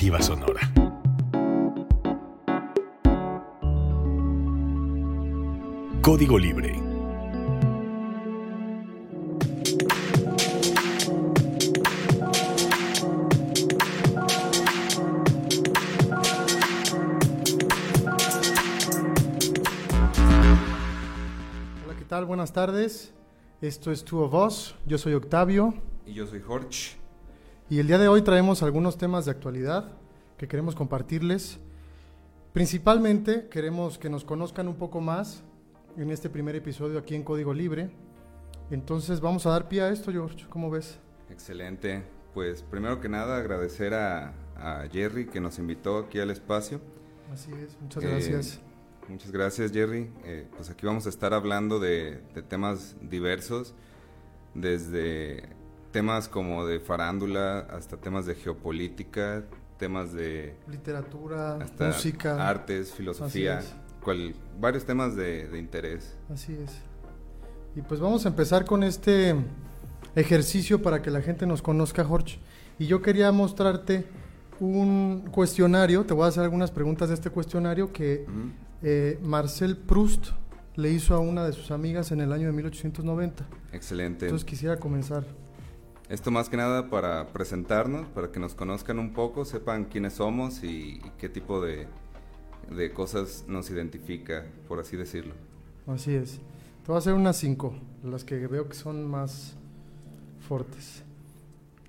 Alternativa Sonora. Código Libre. Hola, ¿qué tal? Buenas tardes. Esto es Two of Us. Yo soy Octavio. Y yo soy Jorge. Y el día de hoy traemos algunos temas de actualidad que queremos compartirles. Principalmente queremos que nos conozcan un poco más en este primer episodio aquí en Código Libre. Entonces vamos a dar pie a esto, George. ¿Cómo ves? Excelente. Pues primero que nada agradecer a, a Jerry que nos invitó aquí al espacio. Así es, muchas Eh, gracias. Muchas gracias Jerry. Eh, pues aquí vamos a estar hablando de, de temas diversos, desde temas como de farándula hasta temas de geopolítica, temas de Literatura, hasta música. artes, filosofía, cual- varios temas de, de interés. Así es. Y pues vamos a empezar con este ejercicio para que la gente nos conozca, Jorge. Y yo quería mostrarte un cuestionario, te voy a hacer algunas preguntas de este cuestionario que Ujú. eh, Marcel Proust le hizo a una de sus amigas en el año de 1890. Excelente. Entonces quisiera comenzar. Esto más que nada para presentarnos, para que nos conozcan un poco, sepan quiénes somos y, y qué tipo de, de cosas nos identifica, por así decirlo. Así es. Te voy a hacer unas cinco, las que veo que son más fuertes.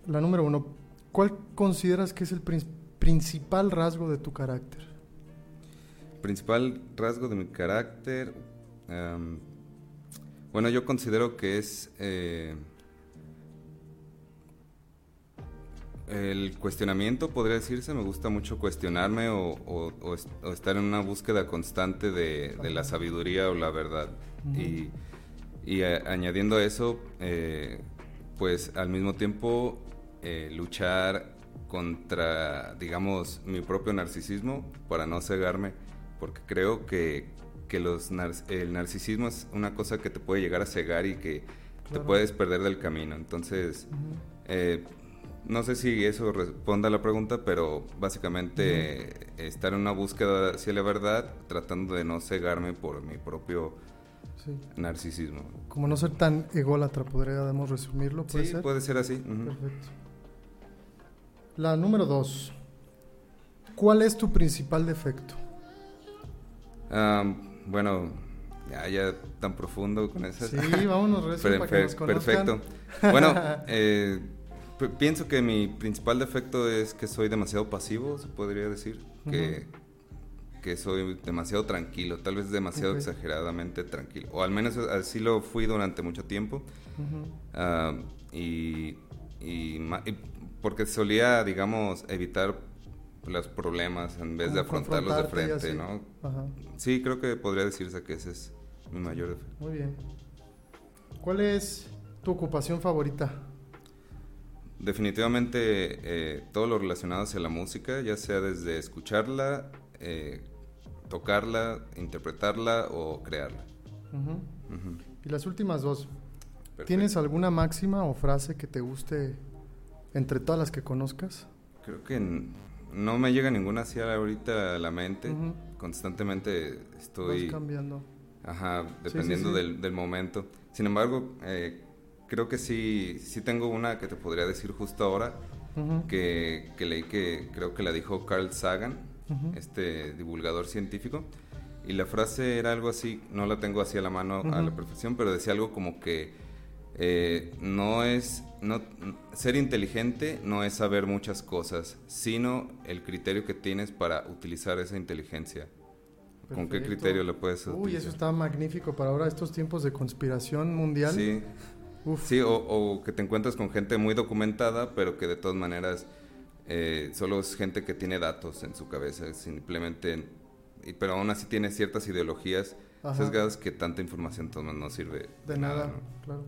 La número uno, ¿cuál consideras que es el prin- principal rasgo de tu carácter? Principal rasgo de mi carácter, em, bueno, yo considero que es eh, el cuestionamiento, podría decirse, me gusta mucho cuestionarme o, o- o es- o estar en una búsqueda constante de, de la sabiduría o la verdad. Y, y a- añadiendo a eso, eh, pues al mismo tiempo eh, luchar contra, digamos, mi propio narcisismo para no cegarme, porque creo que, que los nar- el narcisismo es una cosa que te puede llegar a cegar y que te puedes perder del camino. Entonces, eh, no sé si eso responda a la pregunta, pero básicamente estar en una búsqueda hacia la verdad, tratando de no cegarme por mi propio Sí. narcisismo. Como no ser tan ególatra, podríamos resumirlo, ¿puede Sí, ser? puede ser así. Perfecto. La número dos. ¿Cuál es tu principal defecto? Ah, bueno, ya, ya tan profundo con esas. Sí, vámonos recio para que nos Perfe- conozcan. Perfecto. Bueno, eh, pienso que mi principal defecto es que soy demasiado pasivo, se podría decir. Que, que soy demasiado tranquilo, tal vez demasiado exageradamente tranquilo. O al menos así lo fui durante mucho tiempo. Y, y ma- y porque solía, digamos, evitar los problemas en vez de afrontarlos de frente. ¿no? Ajá, Sí, creo que podría decirse que ese es mi mayor defecto. muy bien. ¿Cuál es tu ocupación favorita? Definitivamente eh, todo lo relacionado hacia la música, ya sea desde escucharla, eh, tocarla, interpretarla o crearla. Ujú. Ujú. Y las últimas dos. Perfecto. ¿Tienes alguna máxima o frase que te guste entre todas las que conozcas? Creo que no me llega ninguna hacia ahorita a la mente. Ujú. Constantemente estoy... Vas cambiando. Ajá, sí, dependiendo sí. Del, del momento. Sin embargo, eh, creo que sí, sí tengo una que te podría decir justo ahora, Ujú. que, que leí que creo que la dijo Carl Sagan, Ujú. este divulgador científico, y la frase era algo así, no la tengo así a la mano a la perfección, pero decía algo como que eh, no es, no, ser inteligente no es saber muchas cosas, sino el criterio que tienes para utilizar esa inteligencia. ¿Con qué Perfecto. criterio le puedes Uy, utilizar? eso está magnífico para ahora estos tiempos de conspiración mundial. Sí, Uf. sí o, o que te encuentras con gente muy documentada, pero que de todas maneras eh, solo es gente que tiene datos en su cabeza, simplemente, y- pero aún así tiene ciertas ideologías Ajá. sesgadas que tanta información entonces no sirve De nada, ¿no? claro.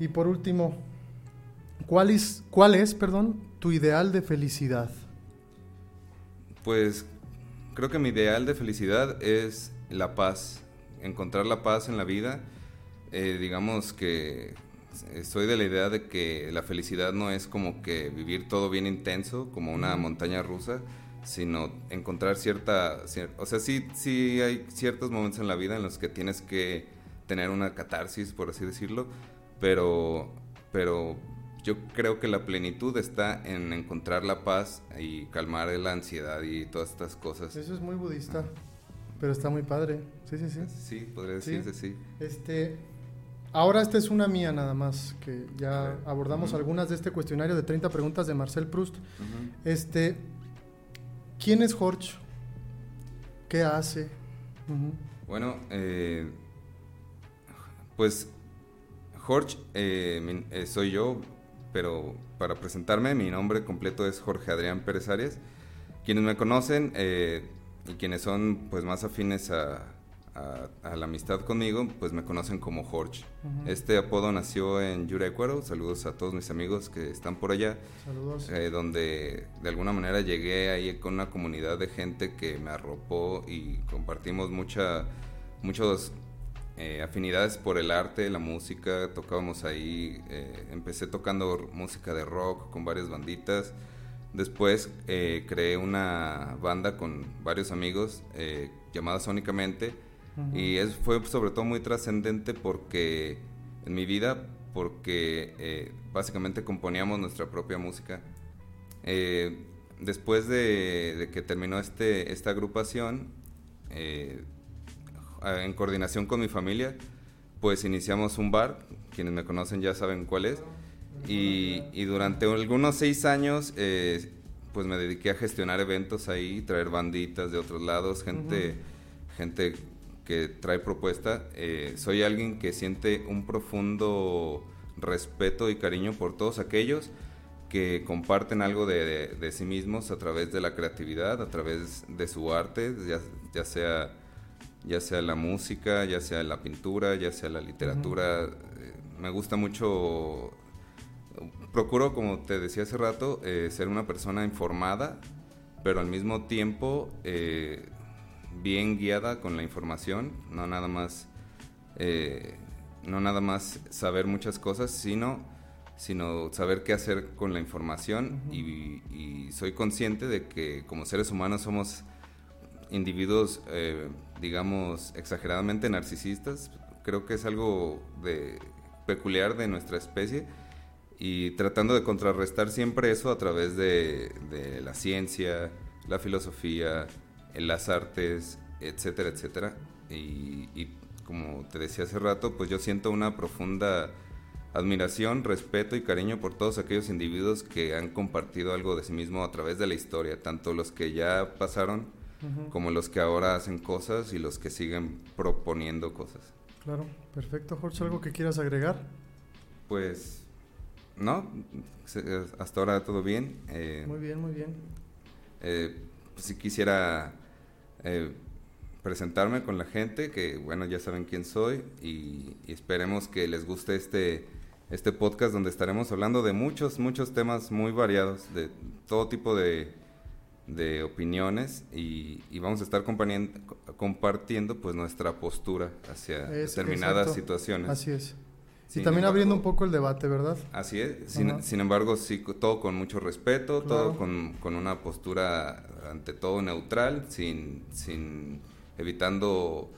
Y por último, ¿cuál es, cuál es, perdón, tu ideal de felicidad? Pues creo que mi ideal de felicidad es la paz, encontrar la paz en la vida. Eh, digamos que soy de la idea de que la felicidad no es como que vivir todo bien intenso, como una montaña rusa, sino encontrar cierta, o sea, sí, sí hay ciertos momentos en la vida en los que tienes que tener una catarsis, por así decirlo, pero, pero yo creo que la plenitud está en encontrar la paz y calmar la ansiedad y todas estas cosas. Eso es muy budista, pero está muy padre. Sí, sí, sí. Sí, podría decirse, sí. Este, ahora esta es una mía nada más, que ya abordamos algunas de este cuestionario de 30 preguntas de Marcel Proust. Este, ¿quién es Jorge? ¿Qué hace? Bueno, eh, pues Jorge eh, eh, soy yo, pero para presentarme, mi nombre completo es Jorge Adrián Pérez Arias. Quienes me conocen eh, y quienes son pues más afines a, la amistad conmigo, pues me conocen como Jorge. Este apodo nació en Yurecuaro. Saludos a todos mis amigos que están por allá. Saludos. Eh, donde de alguna manera llegué ahí con una comunidad de gente que me arropó y compartimos mucha, muchos eh, afinidades por el arte, la música, tocábamos ahí, eh, empecé tocando música de rock con varias banditas, después eh, creé una banda con varios amigos llamada Sónicamente y es, fue sobre todo muy trascendente porque en mi vida, porque básicamente componíamos nuestra propia música. después de, de, que terminó este, esta agrupación, eh, en coordinación con mi familia, pues iniciamos un bar, quienes me conocen ya saben cuál es, y, durante algunos seis años eh, pues me dediqué a gestionar eventos ahí, traer banditas de otros lados, gente, gente que trae propuesta. Eh, soy alguien que siente un profundo respeto y cariño por todos aquellos que comparten algo de, sí mismos a través de la creatividad, a través de su arte, ya sea ya sea la música, ya sea la pintura, ya sea la literatura. Eh, me gusta mucho, procuro, como te decía hace rato, eh, ser una persona informada, pero al mismo tiempo eh, bien guiada con la información, no nada más, no nada más saber muchas cosas, sino, sino saber qué hacer con la información y soy consciente de que como seres humanos somos individuos, eh, digamos, exageradamente narcisistas. Creo que es algo de, peculiar de nuestra especie y tratando de contrarrestar siempre eso a través de, la ciencia, la filosofía, las artes, etcétera, etcétera. Y, y, como te decía hace rato, pues yo siento una profunda admiración, respeto y cariño por todos aquellos individuos que han compartido algo de sí mismo a través de la historia, tanto los que ya pasaron como los que ahora hacen cosas y los que siguen proponiendo cosas. Claro, perfecto. Jorge, ¿algo que quieras agregar? Pues, no, hasta ahora todo bien. Eh, muy bien, muy bien. Eh, pues si quisiera eh, presentarme con la gente, que bueno, ya saben quién soy y, y, esperemos que les guste este, este podcast donde estaremos hablando de muchos, muchos temas muy variados, de todo tipo de de opiniones y, vamos a estar compartiendo pues nuestra postura hacia determinadas situaciones. Así es. Y también abriendo un poco el debate, ¿verdad? Así es. Sin, embargo, sí, todo con mucho respeto, todo con, con, una postura ante todo neutral, sin, sin evitando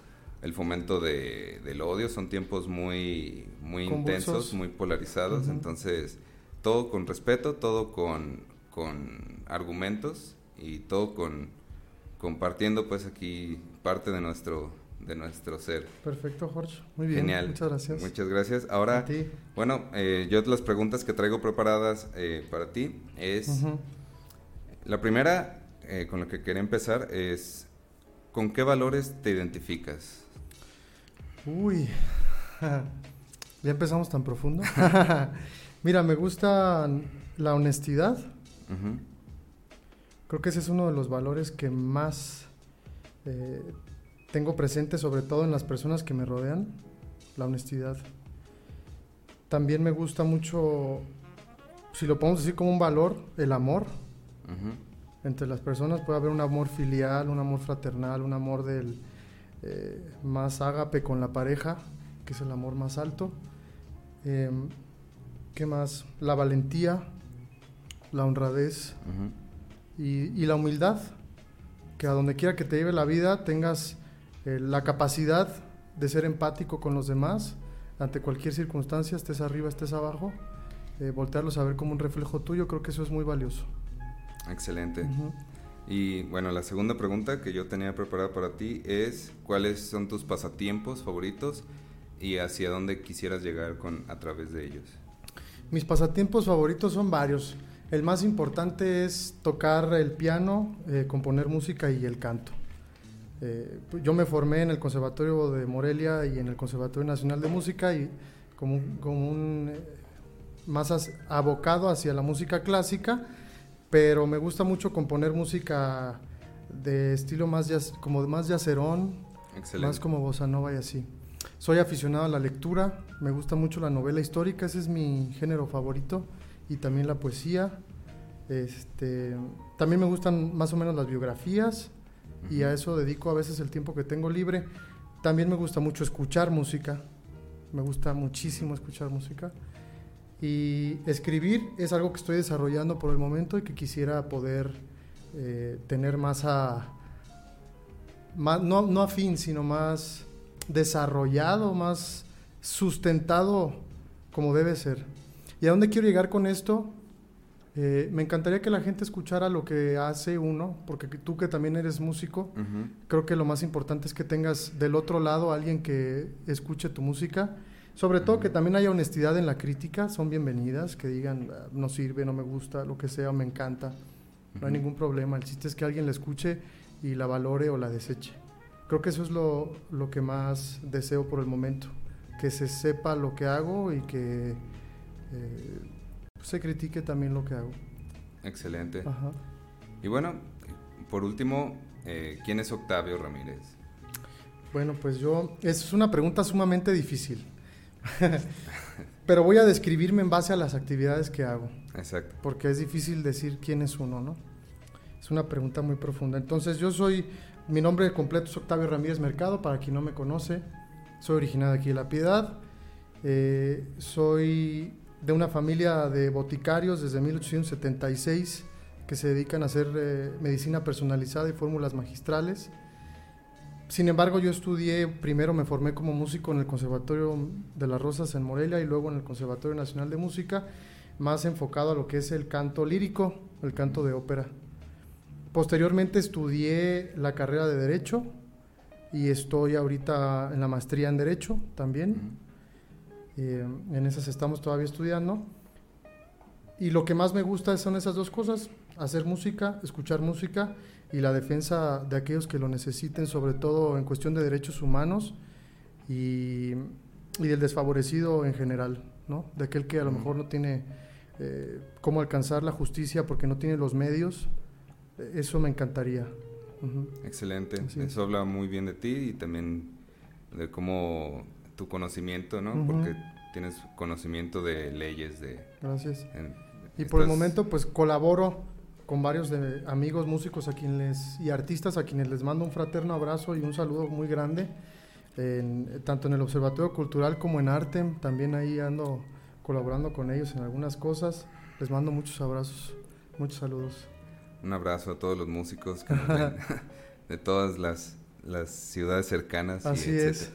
el fomento de, del odio. Son tiempos muy, muy intensos, muy polarizados. Entonces, todo con respeto, todo con, con argumentos y todo con compartiendo pues aquí parte de nuestro de nuestro ser. Perfecto, Jorge. Muy bien. Genial. Muchas gracias. Muchas gracias. Ahora, bueno, eh, yo las preguntas que traigo preparadas eh, para ti es la primera eh, con la que quería empezar es ¿con qué valores te identificas? Uy, ya empezamos tan profundo. Mira, me gusta la honestidad. Creo que ese es uno de los valores que más eh, tengo presente, sobre todo en las personas que me rodean, la honestidad. También me gusta mucho, si lo podemos decir como un valor, el amor. Entre las personas puede haber un amor filial, un amor fraternal, un amor del eh, más ágape con la pareja, que es el amor más alto. Em, ¿Qué más? La valentía, la honradez y, y, la humildad. Que a donde quiera que te lleve la vida tengas eh, la capacidad de ser empático con los demás ante cualquier circunstancia, estés arriba, estés abajo, eh, voltearlos a ver como un reflejo tuyo, creo que eso es muy valioso. Excelente. Y bueno, la segunda pregunta que yo tenía preparada para ti es, ¿cuáles son tus pasatiempos favoritos y hacia dónde quisieras llegar con, a través de ellos? Mis pasatiempos favoritos son varios. El más importante es tocar el piano, eh, componer música y el canto. Eh, yo me formé en el Conservatorio de Morelia y en el Conservatorio Nacional de Música y como, un eh, más abocado hacia la música clásica, pero me gusta mucho componer música de estilo más como más yacerón, más como bossa nova y así. Soy aficionado a la lectura, me gusta mucho la novela histórica, ese es mi género favorito y también la poesía. Este, también me gustan más o menos las biografías y a eso dedico a veces el tiempo que tengo libre. También me gusta mucho escuchar música, me gusta muchísimo escuchar música. Y escribir es algo que estoy desarrollando por el momento y que quisiera poder eh, tener más a... Más, no, no afín, sino más desarrollado, más sustentado como debe ser. ¿Y a dónde quiero llegar con esto? Eh, me encantaría que la gente escuchara lo que hace uno, porque tú que también eres músico, creo que lo más importante es que tengas del otro lado a alguien que escuche tu música. Sobre todo que también haya honestidad en la crítica, son bienvenidas, que digan ah, no sirve, no me gusta, lo que sea, me encanta. No hay ningún problema. El chiste es que alguien la escuche y la valore o la deseche. Creo que eso es lo, lo que más deseo por el momento, que se sepa lo que hago y que eh, se critique también lo que hago. Excelente. Y bueno, por último, eh, ¿quién es Octavio Ramírez? Bueno, pues yo, es una pregunta sumamente difícil. Pero voy a describirme en base a las actividades que hago. Exacto. Porque es difícil decir quién es uno, ¿no? Es una pregunta muy profunda. Entonces, yo soy, mi nombre completo es Octavio Ramírez Mercado, para quien no me conoce. Soy originado aquí de La Piedad. Eh, soy de una familia de boticarios desde 1876 que se dedican a hacer eh, medicina personalizada y fórmulas magistrales. Sin embargo, yo estudié, primero me formé como músico en el Conservatorio de las Rosas en Morelia y luego en el Conservatorio Nacional de Música, más enfocado a lo que es el canto lírico, el canto de ópera. Posteriormente estudié la carrera de Derecho y estoy ahorita en la maestría en Derecho también. Eh, en esas estamos todavía estudiando. Y lo que más me gusta son esas dos cosas, hacer música, escuchar música y la defensa de aquellos que lo necesiten, sobre todo en cuestión de derechos humanos y, y del desfavorecido en general, ¿no? De aquel que a lo mejor no tiene eh, cómo alcanzar la justicia porque no tiene los medios. Eso me encantaría. Excelente. Eso habla muy bien de ti y también de cómo tu conocimiento, ¿no? Porque tienes conocimiento de leyes de... Gracias. y por el momento, pues colaboro con varios de amigos músicos a quienes y artistas a quienes les mando un fraterno abrazo y un saludo muy grande, tanto en el Observatorio Cultural como en Artem, también ahí ando colaborando con ellos en algunas cosas. Les mando muchos abrazos, muchos saludos. Un abrazo a todos los músicos de todas las, las ciudades cercanas. Así es.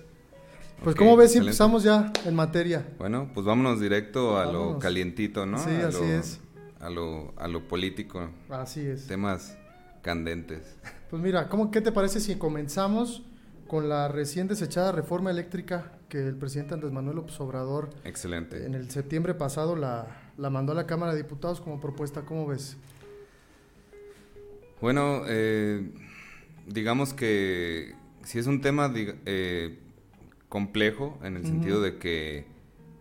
Pues como ves si empezamos ya en materia. Bueno, pues vámonos directo a lo calientito, ¿no? Sí, así es a lo, a lo político. Así es. Temas candentes. Pues mira, ¿cómo, ¿qué te parece si comenzamos con la recién desechada reforma eléctrica que el presidente Andrés Manuel López Obrador Excelente. en el septiembre pasado la, la mandó a la Cámara de Diputados como propuesta? ¿Cómo ves? Bueno, eh, digamos que si es un tema eh, complejo en el sentido de que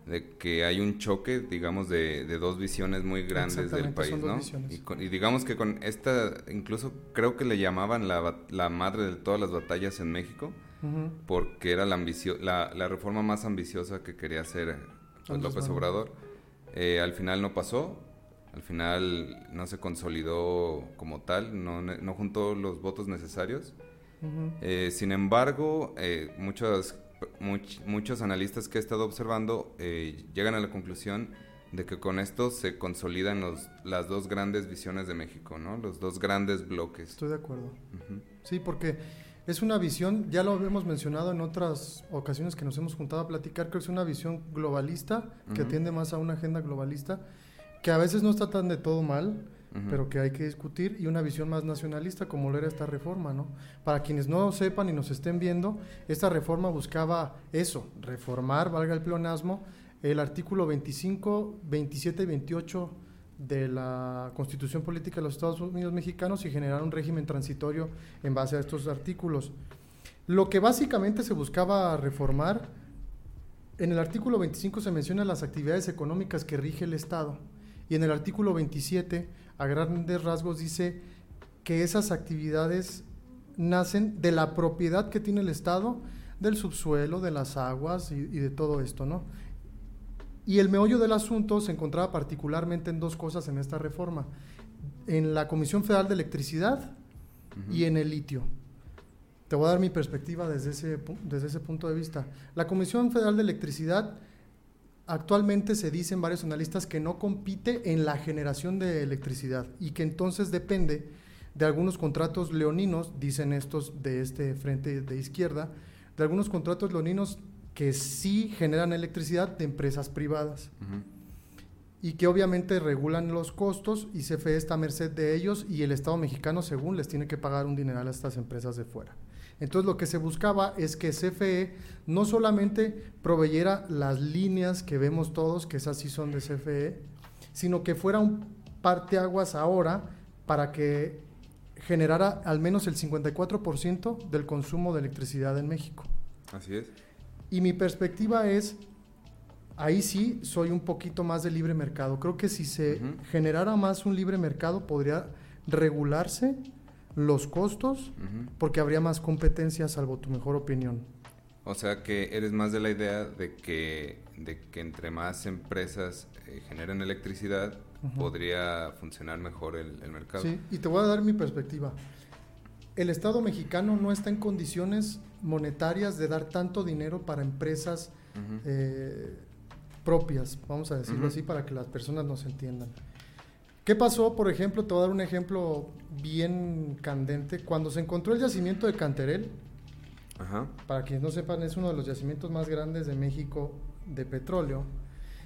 de que hay un choque, digamos, de, de dos visiones muy grandes del país, ¿no? Y, digamos que con esta, incluso creo que le llamaban la, la madre de todas las batallas en México, porque era la, la, la, reforma más ambiciosa que quería hacer pues, López Obrador. Eh, al final no pasó, al final no se consolidó como tal, no, no juntó los votos necesarios. Eh, sin embargo, eh, muchas muchos analistas que he estado observando eh, llegan a la conclusión de que con esto se consolidan los, las dos grandes visiones de México, ¿no? Los dos grandes bloques. Estoy de acuerdo. Sí, porque es una visión, ya lo hemos mencionado en otras ocasiones que nos hemos juntado a platicar, creo que es una visión globalista, que atiende más a una agenda globalista, que a veces no está tan de todo mal, pero que hay que discutir, y una visión más nacionalista, como lo era esta reforma, ¿no? Para quienes no sepan y nos estén viendo, esta reforma buscaba eso, reformar, valga el pleonasmo, el artículo 25, 27 y 28 de la Constitución Política de los Estados Unidos Mexicanos y generar un régimen transitorio en base a estos artículos. Lo que básicamente se buscaba reformar, en el artículo 25 se mencionan las actividades económicas que rige el Estado y en el artículo 27 a grandes rasgos dice que esas actividades nacen de la propiedad que tiene el Estado del subsuelo, de las aguas y, y de todo esto, ¿no? Y el meollo del asunto se encontraba particularmente en dos cosas en esta reforma, en la Comisión Federal de Electricidad y en el litio. Te voy a dar mi perspectiva desde ese, desde ese punto de vista. La Comisión Federal de Electricidad actualmente se dicen varios analistas que no compite en la generación de electricidad y que entonces depende de algunos contratos leoninos, dicen estos de este frente de izquierda, de algunos contratos leoninos que sí generan electricidad de empresas privadas y que obviamente regulan los costos y CFE está a merced de ellos y el Estado mexicano según les tiene que pagar un dineral a estas empresas de fuera. Entonces lo que se buscaba es que CFE no solamente proveyera las líneas que vemos todos, que esas sí son de CFE, sino que fuera un parteaguas ahora para que generara al menos el 54% del consumo de electricidad en México. Así es. Y mi perspectiva es, ahí sí soy un poquito más de libre mercado. Creo que si se generara más un libre mercado podría regularse los costos porque habría más competencia, salvo tu mejor opinión. O sea que eres más de la idea de que, de que entre más empresas eh, generen electricidad, podría funcionar mejor el, el, mercado. Sí, y te voy a dar mi perspectiva. El Estado mexicano no está en condiciones monetarias de dar tanto dinero para empresas eh, propias, vamos a decirlo así, para que las personas nos entiendan. ¿Qué pasó, por ejemplo? Te voy a dar un ejemplo bien candente. Cuando se encontró el yacimiento de Canterel, para quienes no sepan, es uno de los yacimientos más grandes de México de petróleo.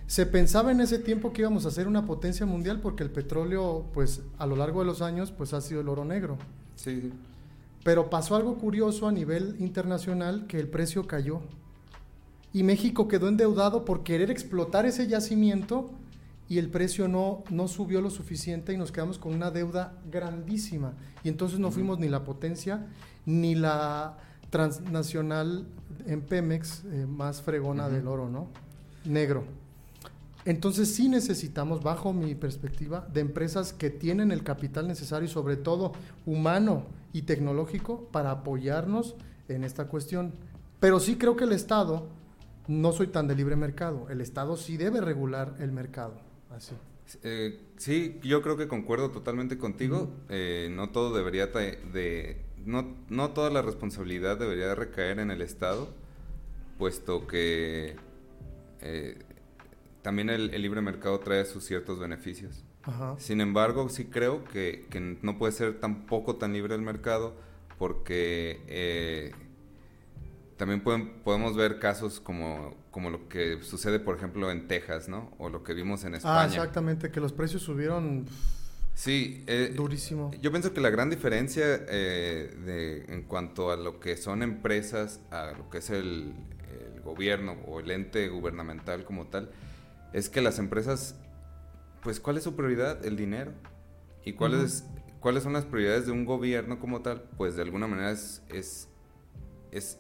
Se pensaba en ese tiempo que íbamos a ser una potencia mundial porque el petróleo, pues a lo largo de los años, pues ha sido el oro negro. Sí. Pero pasó algo curioso a nivel internacional que el precio cayó. Y México quedó endeudado por querer explotar ese yacimiento y el precio no, no subió lo suficiente y nos quedamos con una deuda grandísima. Y entonces no fuimos ni la potencia ni la transnacional en Pemex eh, más fregona del oro, ¿no? Negro. Entonces sí necesitamos, bajo mi perspectiva, de empresas que tienen el capital necesario y sobre todo humano y tecnológico para apoyarnos en esta cuestión. Pero sí creo que el Estado, no soy tan de libre mercado, el Estado sí debe regular el mercado. Así. Eh, sí, yo creo que concuerdo totalmente contigo. Eh, no todo debería de, no, no toda la responsabilidad debería recaer en el Estado, puesto que eh, también el, libre mercado trae sus ciertos beneficios. Sin embargo, sí creo que, no puede ser tampoco tan libre el mercado porque eh, también podemos ver casos como, como lo que sucede, por ejemplo, en Texas, ¿no? O lo que vimos en ah, España. Ah, exactamente, que los precios subieron... Sí, eh, durísimo. Yo pienso que la gran diferencia eh, de, en cuanto a lo que son empresas, a lo que es el, el gobierno o el ente gubernamental como tal, es que las empresas, pues, ¿cuál es su prioridad? El dinero. ¿Y cuáles, cuáles son las prioridades de un gobierno como tal? Pues de alguna manera es, es, es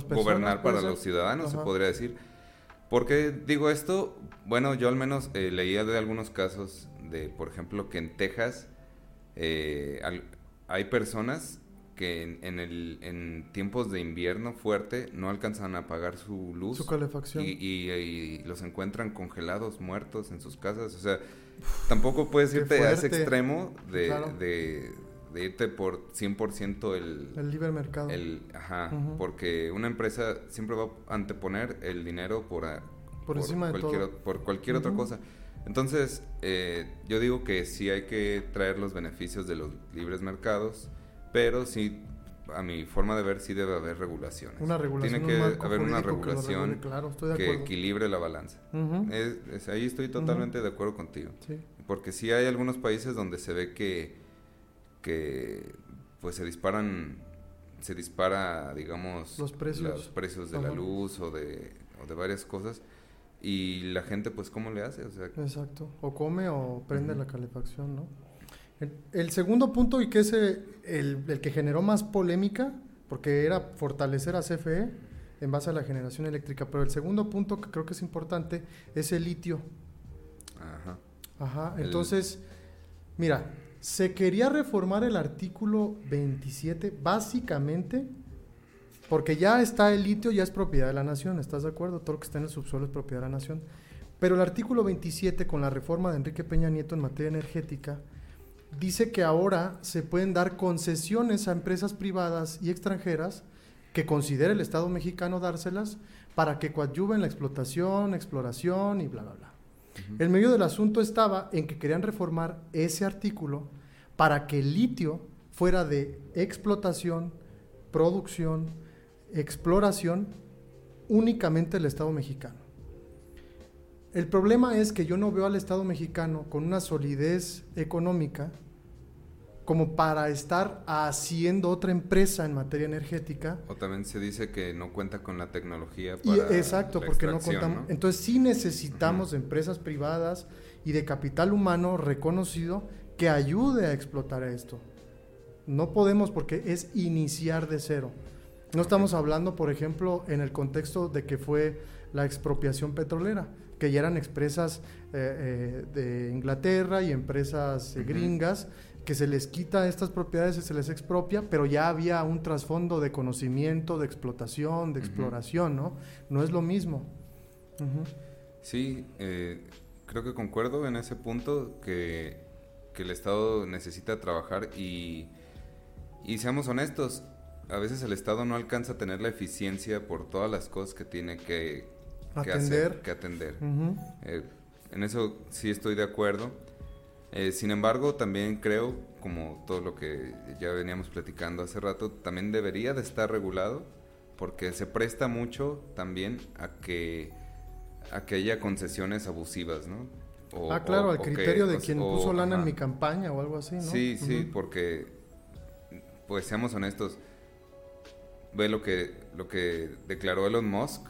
gobernar para los ciudadanos, se podría decir. ¿Por qué digo esto? Bueno, yo al menos eh, leía de algunos casos de, por ejemplo, que en Texas eh, hay personas que en, el, en tiempos de invierno fuerte no alcanzan a pagar su luz. Su calefacción. Y, los encuentran congelados, muertos en sus casas. O sea, tampoco puedes irte a ese extremo de, de, irte por 100% el... El libre mercado. El, ajá, porque una empresa siempre va a anteponer el dinero por, por, encima de todo. por cualquier otra cosa. Entonces, eh, yo digo que sí hay que traer los beneficios de los libres mercados, pero sí, a mi forma de ver, sí debe haber regulaciones. Una regulación, Tiene que haber una que regulación claro, de que equilibre la balanza. Es- ahí estoy totalmente de acuerdo contigo. Sí. Porque sí hay algunos países donde se ve que, que pues se disparan, se dispara, digamos, Los precios. los precios de Ajá. la luz o de, o de varias cosas. Y la gente, pues, ¿cómo le hace? O sea, Exacto. O come o prende la calefacción, ¿no? El, el segundo punto y que es el, el que generó más polémica, porque era fortalecer a CFE en base a la generación eléctrica, pero el segundo punto que creo que es importante es el litio. ajá. Ajá, entonces, mira, se quería reformar el artículo 27 básicamente porque ya está el litio, ya es propiedad de la nación, ¿estás de acuerdo? Todo lo que está en el subsuelo es propiedad de la nación. Pero el artículo 27 con la reforma de Enrique Peña Nieto en materia energética dice que ahora se pueden dar concesiones a empresas privadas y extranjeras que considere el Estado mexicano dárselas para que coadyuven la explotación, exploración y bla, bla, bla. El medio del asunto estaba en que querían reformar ese artículo para que el litio fuera de explotación, producción, exploración únicamente el Estado mexicano. El problema es que yo no veo al Estado mexicano con una solidez económica como para estar haciendo otra empresa en materia energética O también se dice que no cuenta con la tecnología y, para exacto, la porque no contamos. ¿no? Entonces sí necesitamos de empresas privadas y de capital humano reconocido que ayude a explotar esto. No podemos porque es iniciar de cero. No estamos hablando, por ejemplo, en el contexto de que fue la expropiación petrolera, que ya eran empresas eh, eh, de Inglaterra y empresas eh, gringas que se les quita estas propiedades y se les expropia, pero ya había un trasfondo de conocimiento, de explotación, de exploración, ¿no? No es lo mismo. Sí, eh, creo que concuerdo en ese punto que, que el Estado necesita trabajar y, y seamos honestos, a veces el Estado no alcanza a tener la eficiencia por todas las cosas que tiene que, que Atender. hacer, que atender. Eh, en eso sí estoy de acuerdo. Eh, sin embargo, también creo, como todo lo que ya veníamos platicando hace rato, también debería de estar regulado porque se presta mucho también a que, a que haya concesiones abusivas, ¿no? O- ah, claro, o- al que- criterio de quien o- puso lana en mi campaña o algo así, ¿no? Sí, sí, porque, pues seamos honestos, ve lo que, lo que declaró Elon Musk.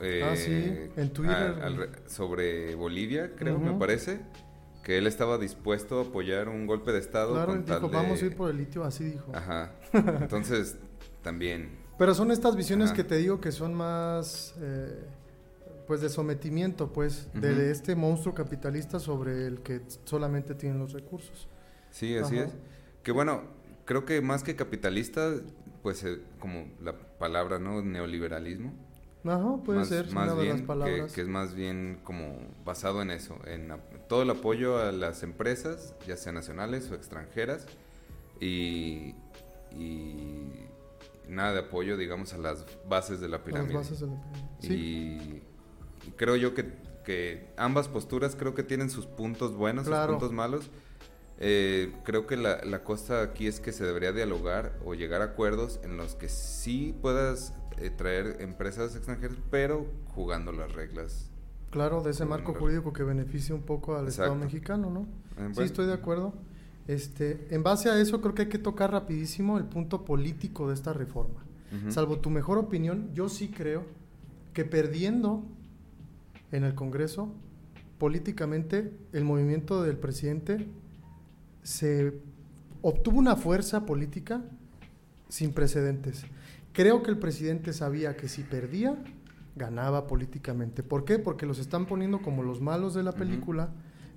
eh, Ah, sí, en Twitter. al- al re- sobre Bolivia, creo, me parece, que él estaba dispuesto a apoyar un golpe de Estado. Claro, con dijo, tal de- vamos a ir por el litio, así dijo. Ajá. Entonces, también. Pero son estas visiones Ajá. que te digo que son más, eh, pues, de sometimiento, pues, de, Ujú. de este monstruo capitalista sobre el que solamente tienen los recursos. Sí, así Ajá. es. Que bueno, creo que más que capitalista, pues eh, como la palabra, ¿no? Neoliberalismo. Ajá, puede más, ser, más bien las que- palabras. Que, es más bien como basado en eso, en todo el apoyo a las empresas, ya sean nacionales o extranjeras, y, y nada de apoyo, digamos, a las bases de la a las pirámide. bases de la pirámide. Sí, Y, y creo yo que, que ambas posturas creo que tienen sus puntos buenos, Claro. sus puntos malos. Eh, creo que la, la cosa aquí es que se debería dialogar o llegar a acuerdos en los que sí puedas eh, traer empresas extranjeras, pero jugando las reglas. claro, de ese marco jurídico que beneficie un poco al Estado mexicano, ¿no? Eh, Sí, estoy de acuerdo. Este, en base a eso creo que hay que tocar rapidísimo el punto político de esta reforma. Salvo tu mejor opinión, yo sí creo que perdiendo en el Congreso, políticamente, el movimiento del presidente se obtuvo una fuerza política sin precedentes. Creo que el presidente sabía que si perdía, ganaba políticamente. ¿Por qué? Porque los están poniendo como los malos de la película,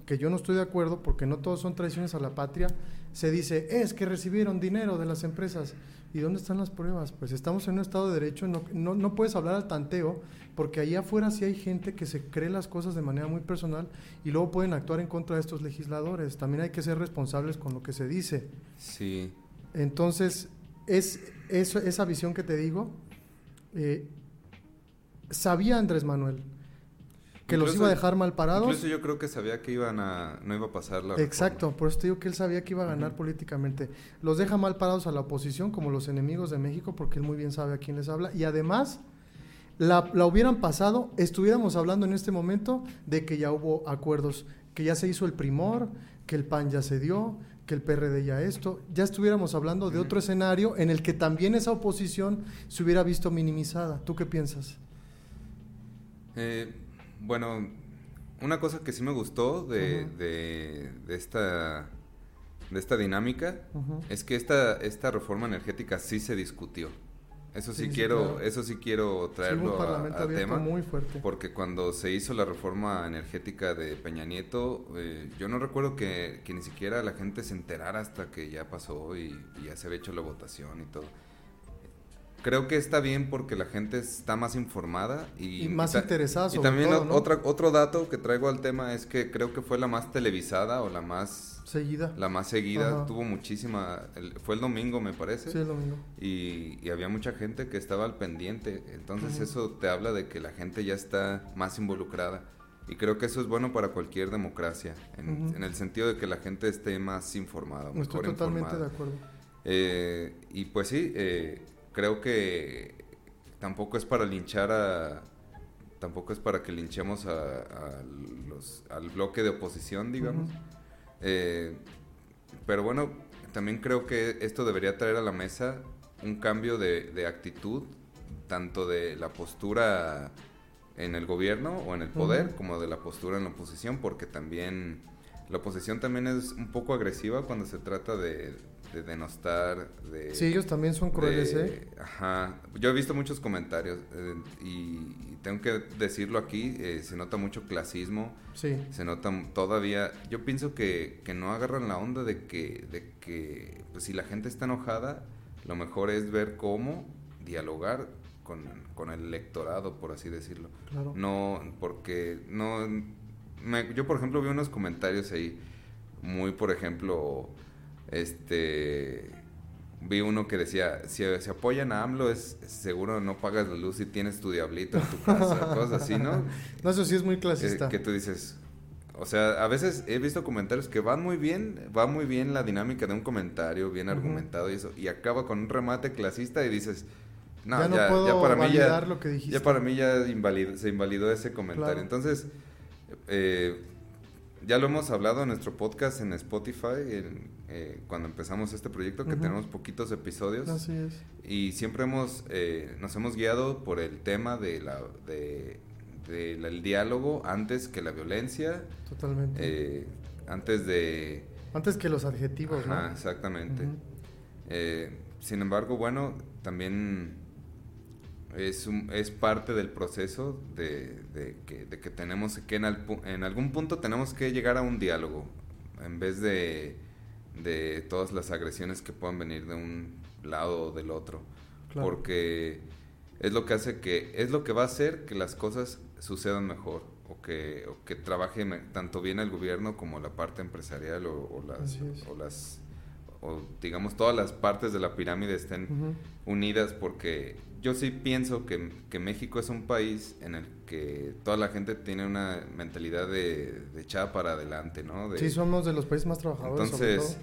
que yo no estoy de acuerdo porque no todos son traiciones a la patria. Se dice, es que recibieron dinero de las empresas. ¿Y dónde están las pruebas? Pues estamos en un Estado de Derecho, no, no, no puedes hablar al tanteo, porque allá afuera sí hay gente que se cree las cosas de manera muy personal y luego pueden actuar en contra de estos legisladores. También hay que ser responsables con lo que se dice. Sí, Entonces, es eso, esa visión que te digo, eh, sabía Andrés Manuel que los iba a dejar mal parados. Incluso yo creo que sabía que iban a, no iba a pasar la Exacto, por eso te digo que él sabía que iba a ganar políticamente. Los deja mal parados a la oposición como los enemigos de México porque él muy bien sabe a quién les habla. Y además, la, la hubieran pasado, estuviéramos hablando en este momento de que ya hubo acuerdos, que ya se hizo el primor, que el PAN ya se dio, que el PRD ya esto, ya estuviéramos hablando de otro escenario en el que también esa oposición se hubiera visto minimizada. ¿Tú qué piensas? Eh, bueno, una cosa que sí me gustó de, de, esta de esta dinámica es que esta, esta reforma energética sí se discutió. Eso sí, quiero, eso sí quiero traerlo a, tema. Muy fuerte. Porque cuando se hizo la reforma energética de Peña Nieto, eh, yo no recuerdo que, ni siquiera la gente se enterara hasta que ya pasó y, y ya se había hecho la votación y todo creo que está bien porque la gente está más informada y, más interesada. y también otra, otro dato que traigo al tema es que creo que fue la más televisada o la más seguida. La más seguida, tuvo muchísima, fue el domingo me parece. Sí, el domingo. Y, había mucha gente que estaba al pendiente, entonces eso te habla de que la gente ya está más involucrada. Y creo que eso es bueno para cualquier democracia, en, el sentido de que la gente esté más informada. Estoy totalmente de acuerdo. Eh, y pues sí, eh, creo que tampoco es para linchar a tampoco es para que linchemos a, los, al bloque de oposición digamos. Eh, pero bueno también creo que esto debería traer a la mesa un cambio de, actitud tanto de la postura en el gobierno o en el poder como de la postura en la oposición porque también la oposición también es un poco agresiva cuando se trata de, de denostar, de... Sí, ellos también son crueles, ¿eh? Ajá. Yo he visto muchos comentarios eh, y, tengo que decirlo aquí, eh, se nota mucho clasismo. Sí. Se nota todavía... Yo pienso que, que no agarran la onda de que, de que pues, si la gente está enojada, lo mejor es ver cómo dialogar con, con el electorado, por así decirlo. Claro. No, porque no... yo, por ejemplo, vi unos comentarios ahí muy, por ejemplo este vi uno que decía, si se apoyan a AMLO es seguro no pagas la luz y tienes tu diablito en tu casa, cosas así, ¿no? No, eso sí es muy clasista. Eh, que tú dices, o sea, a veces he visto comentarios que van muy bien, va muy bien la dinámica de un comentario, bien argumentado y eso, y acaba con un remate clasista y dices, no, ya, no ya, para mí ya, lo que ya para mí ya se invalidó ese comentario. Entonces, eh, ya lo hemos hablado en nuestro podcast en Spotify, eh, cuando empezamos este proyecto, que tenemos poquitos episodios. Así es. Y siempre hemos, eh, nos hemos guiado por el tema de la, de, el diálogo antes que la violencia. Totalmente. Eh, antes de... Antes que los adjetivos, Ajá, exactamente. sin embargo, bueno, también es, es parte del proceso de, que, tenemos que en, en, algún punto tenemos que llegar a un diálogo en vez de, de todas las agresiones que puedan venir de un lado o del otro. Porque es lo que hace que es lo que va a hacer que las cosas sucedan mejor o que, o que trabaje tanto bien el gobierno como la parte empresarial o, las o las o digamos todas las partes de la pirámide estén unidas porque yo sí pienso que, México es un país en el que toda la gente tiene una mentalidad de, de echada para adelante, ¿no? sí, somos de los países más trabajadores. Entonces,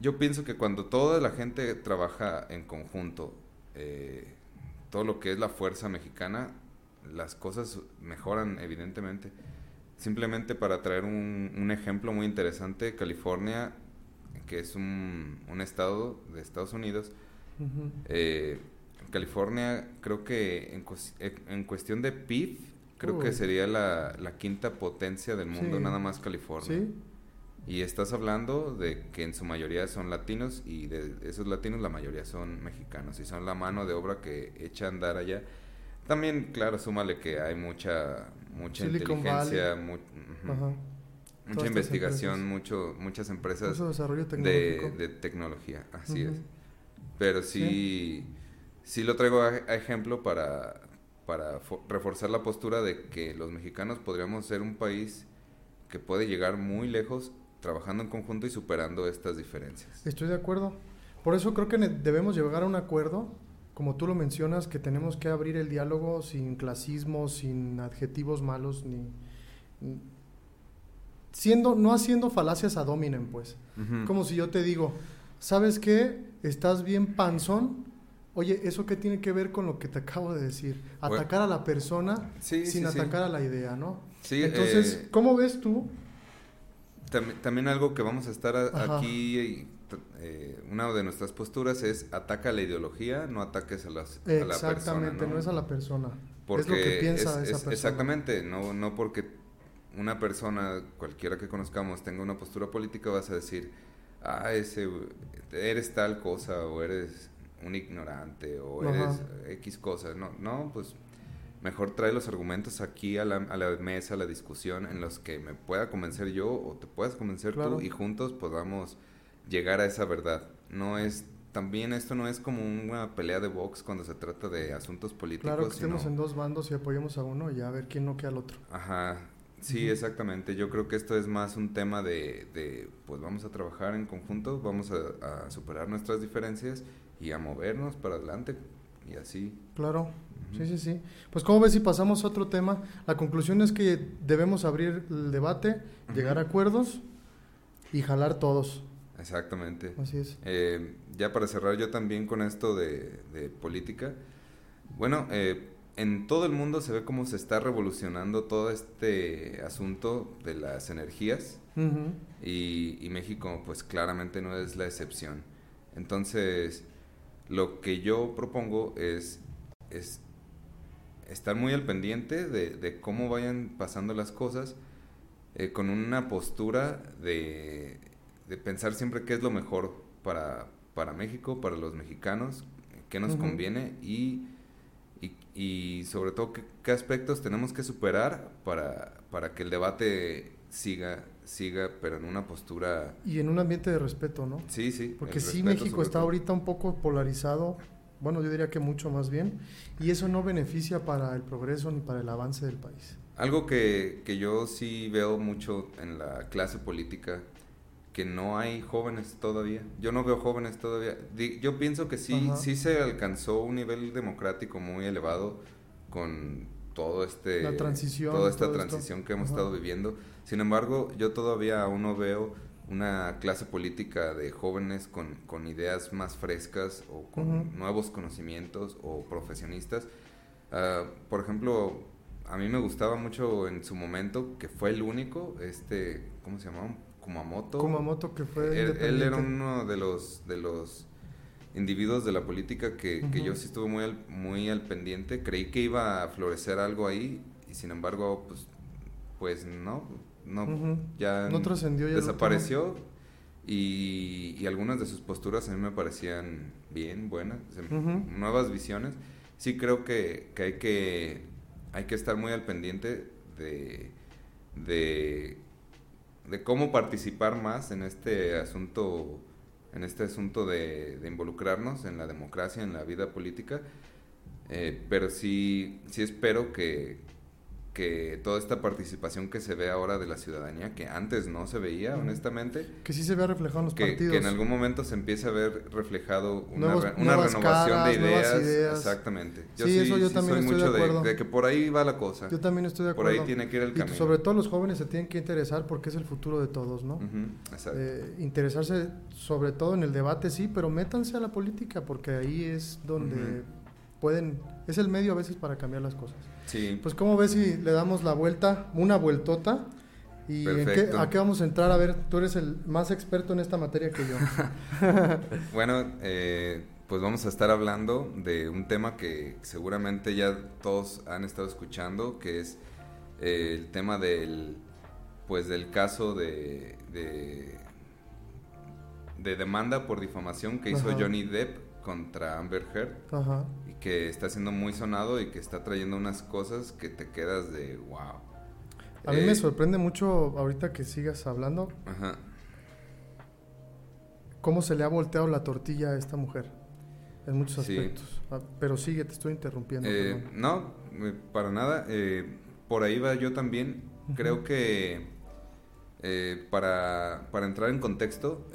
yo pienso que cuando toda la gente trabaja en conjunto, eh, todo lo que es la fuerza mexicana, las cosas mejoran evidentemente. Simplemente para traer un, un ejemplo muy interesante, California, que es un, un estado de Estados Unidos, eh, California, creo que en, eh, en cuestión de PIB, creo que sería la, la, quinta potencia del mundo, nada más California. Y estás hablando de que en su mayoría son latinos y de esos latinos la mayoría son mexicanos y son la mano de obra que echa a andar allá. También, claro, súmale que hay mucha mucha inteligencia, mucha investigación, mucho muchas empresas de, de, tecnología, así es. Pero sí, sí, lo traigo a, ejemplo para, para reforzar la postura de que los mexicanos podríamos ser un país que puede llegar muy lejos trabajando en conjunto y superando estas diferencias. Estoy de acuerdo. Por eso creo que debemos llegar a un acuerdo como tú lo mencionas, que tenemos que abrir el diálogo sin clasismo, sin adjetivos malos, ni siendo, no haciendo falacias a dominen, pues. Como si yo te digo, ¿sabes qué? Estás bien panzón. Oye, ¿eso qué tiene que ver con lo que te acabo de decir? Atacar a la persona sin atacar a la idea, ¿no? Sí, Entonces, eh, ¿cómo ves tú? También, algo que vamos a estar aquí, eh, una de nuestras posturas es ataca a la ideología, no ataques a, las, a la persona. Exactamente, ¿no? es a la persona. es lo que piensa esa persona. Exactamente, no, no porque una persona, cualquiera que conozcamos, tenga una postura política, vas a decir, ah, ese, eres tal cosa, o eres un ignorante, o eres X cosa. No, no, pues mejor trae los argumentos aquí a la, a la, mesa, a la discusión, en los que me pueda convencer yo o te puedas convencer tú y juntos podamos llegar a esa verdad. No es también esto no es como una pelea de box cuando se trata de asuntos políticos. Claro que estemos en dos bandos y apoyemos a uno y a ver quién no queda al otro. Ajá, Sí, exactamente. Yo creo que esto es más un tema de, de pues vamos a trabajar en conjunto, vamos a, superar nuestras diferencias y a movernos para adelante y así. Claro, sí, sí, sí. Pues como ves si pasamos a otro tema, la conclusión es que debemos abrir el debate, llegar a acuerdos y jalar todos. Exactamente. Así es. Eh, ya para cerrar yo también con esto de, de política, bueno, eh, en todo el mundo se ve cómo se está revolucionando todo este asunto de las energías. Y, México pues claramente no es la excepción. Entonces, lo que yo propongo es, es estar muy al pendiente de, cómo vayan pasando las cosas eh, con una postura de, de, pensar siempre qué es lo mejor para, para México, para los mexicanos, qué nos conviene y y, sobre todo qué, aspectos tenemos que superar para, para que el debate siga siga pero en una postura y en un ambiente de respeto no sí sí porque sí México está ahorita un poco polarizado bueno yo diría que mucho más bien y eso no beneficia para el progreso ni para el avance del país. Algo que, que yo sí veo mucho en la clase política que no hay jóvenes todavía. Yo no veo jóvenes todavía. Yo pienso que sí, sí se alcanzó un nivel democrático muy elevado con todo este La transición, toda esta transición que hemos estado viviendo. Sin embargo, yo todavía aún no veo una clase política de jóvenes con, con ideas más frescas o con nuevos conocimientos o profesionistas. Ah, por ejemplo, a mí me gustaba mucho en su momento, que fue el único, este, ¿cómo se llamaba? Kumamoto. Kumamoto que fue él, era uno de los de los individuos de la política que, que, yo sí estuve muy al, muy al pendiente. Creí que iba a florecer algo ahí y sin embargo, pues, pues no, no, ya no trascendió, desapareció. Y, y, algunas de sus posturas a mí me parecían bien, buenas, nuevas visiones. Sí creo que, que, hay que hay que estar muy al pendiente de, de de cómo participar más en este asunto, en este asunto de, involucrarnos en la democracia, en la vida política. Eh, pero sí, sí espero que, que toda esta participación que se ve ahora de la ciudadanía, que antes no se veía, honestamente. Que sí se vea reflejado en los partidos. Que en algún momento se empiece a ver reflejado una, una renovación de ideas. Exactamente. Yo sí, eso yo también estoy de acuerdo. De, que por ahí va la cosa. Yo también estoy de acuerdo. Por ahí tiene que ir el camino. Y sobre todo los jóvenes se tienen que interesar porque es el futuro de todos, ¿no? exacto. Eh, interesarse sobre todo en el debate, sí, pero métanse a la política porque ahí es donde pueden, es el medio a veces para cambiar las cosas. Sí. Pues ¿cómo ves si le damos la vuelta, una vueltota? ¿Y a qué vamos a entrar? A ver, tú eres el más experto en esta materia que yo. bueno, eh, pues vamos a estar hablando de un tema que seguramente ya todos han estado escuchando, que es eh, el tema del, pues del caso de, de, demanda por difamación que hizo Johnny Depp contra Amber Heard. Ajá que está siendo muy sonado y que está trayendo unas cosas que te quedas de wow. A mí me eh, sorprende mucho ahorita que sigas hablando. Ajá. Cómo se le ha volteado la tortilla a esta mujer en muchos aspectos. Ah, pero sigue, te estoy interrumpiendo. Eh, no, eh, para nada. por ahí va yo también. Creo que para, para, entrar en contexto,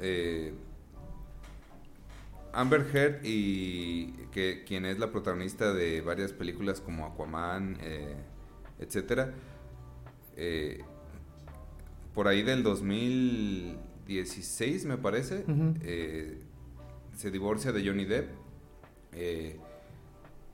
Amber Heard y que quien es la protagonista de varias películas como Aquaman, eh, etcétera. Eh, por ahí del 2016 me parece, eh, se divorcia de Johnny Depp eh,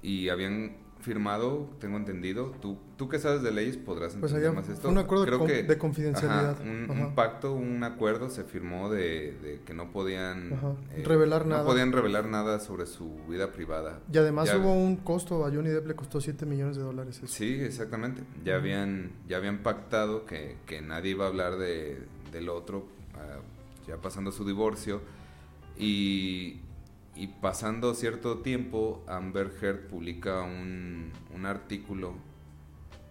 y habían firmado, tengo entendido, tú, tú que sabes de leyes podrás Pues entender había- más esto. un acuerdo de Creo con- que- de confidencialidad. ajá, un, Ajá. un pacto, un acuerdo se firmó de, de que no podían eh, Revelar no nada. podían revelar nada sobre su vida privada. Y además Ya- hubo un costo, a Johnny Depp le costó 7 millones de dólares. eso. Sí, exactamente. Ya habían, ya habían pactado que, que nadie iba a hablar de, del otro, ah, ya pasando su divorcio. Y, y pasando cierto tiempo, Amber Heard publica un, un artículo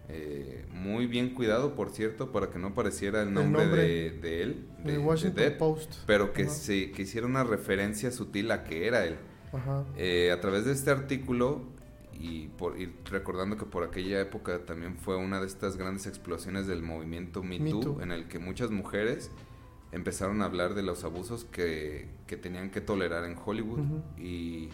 eh, muy bien cuidado, por cierto, para que no pareciera el El nombre, de, de él, de, de Washington Post. pero que, Ajá. se, que hiciera una referencia sutil a que era él. Ajá. Eh, a través de este artículo y, por, y recordando que por aquella época también fue una de estas grandes explosiones del movimiento Me, Me Too, Too. en el que muchas mujeres empezaron a hablar de los abusos que, que tenían que tolerar en Hollywood y,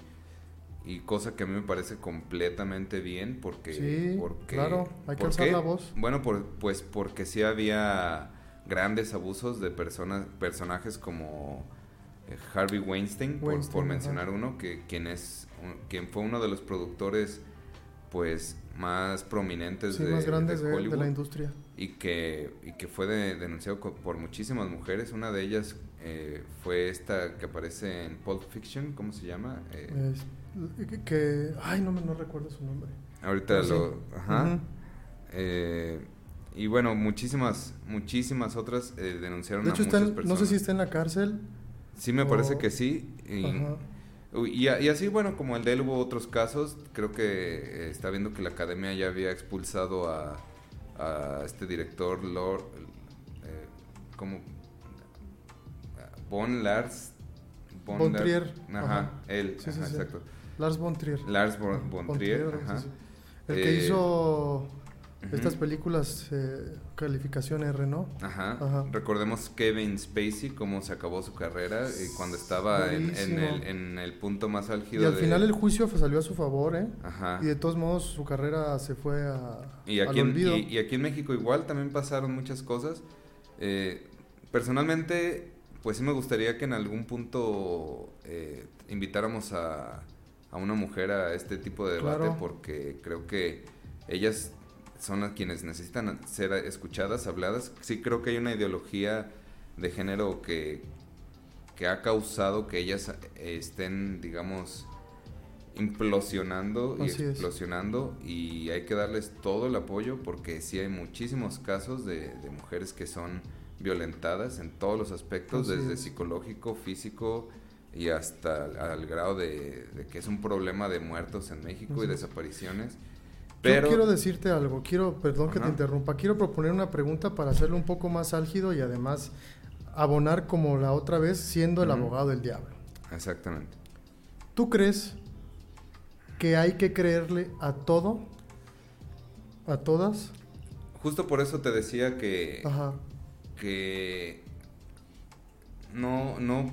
y cosa que a mí me parece completamente bien porque... Sí, porque claro, hay que ¿por alzar la voz. Bueno, por- pues porque sí había grandes abusos de personas, personajes como eh, Harvey Weinstein, por- Weinstein, por, ajá. mencionar uno, que quien es un- quien fue uno de los productores pues más prominentes Sí, de, más grandes de de, de Hollywood la industria. y que y que fue de- denunciado por muchísimas mujeres. Una de ellas eh, fue esta que aparece en Pulp Fiction, ¿cómo se llama? Eh, Es- que- que, ay, no, me- no recuerdo su nombre. ahorita pero sí. lo, ajá. Eh, y bueno, muchísimas, muchísimas otras eh, denunciaron De hecho, a está muchas en- personas. no sé si está en la cárcel. Sí, me parece que sí. Y, Ajá. Y y así, bueno, como el de él hubo otros casos, creo que eh, está viendo que la academia ya había expulsado a, a este director, Lord, eh, como Von Lars. Trier. Ajá, Ajá. él, Sí, sí, ajá, sí. exacto. Lars von Trier. Lars von, von Von Trier, Trier, ajá. El que Eh, hizo estas películas eh, calificación R, ¿no? Ajá. Ajá. Recordemos Kevin Spacey, cómo se acabó su carrera y cuando estaba en, en el, en el punto más álgido. Y al de- final el juicio salió a su favor, ¿eh? Ajá. Y de todos modos su carrera se fue a, Y al aquí, en, olvido. y, y aquí en México igual también pasaron muchas cosas. Eh, personalmente, pues sí me gustaría que en algún punto eh, invitáramos a, a una mujer a este tipo de debate Claro. porque creo que ellas son las quienes necesitan ser escuchadas, habladas. Sí creo que hay una ideología de género que, que ha causado que ellas eh, estén, digamos, implosionando y Así es. explosionando y hay que darles todo el apoyo porque sí hay muchísimos casos de, de mujeres que son violentadas en todos los aspectos, Así desde es. psicológico, físico y hasta al, al grado de, de que es un problema de muertos en México y Así es. Desapariciones. Yo Pero quiero decirte algo, quiero, perdón que te interrumpa, quiero proponer una pregunta para hacerlo un poco más álgido y además abonar como la otra vez siendo el abogado del diablo. exactamente. ¿Tú crees que hay que creerle a todo? ¿A todas? Justo por eso te decía que Ajá. que no, no,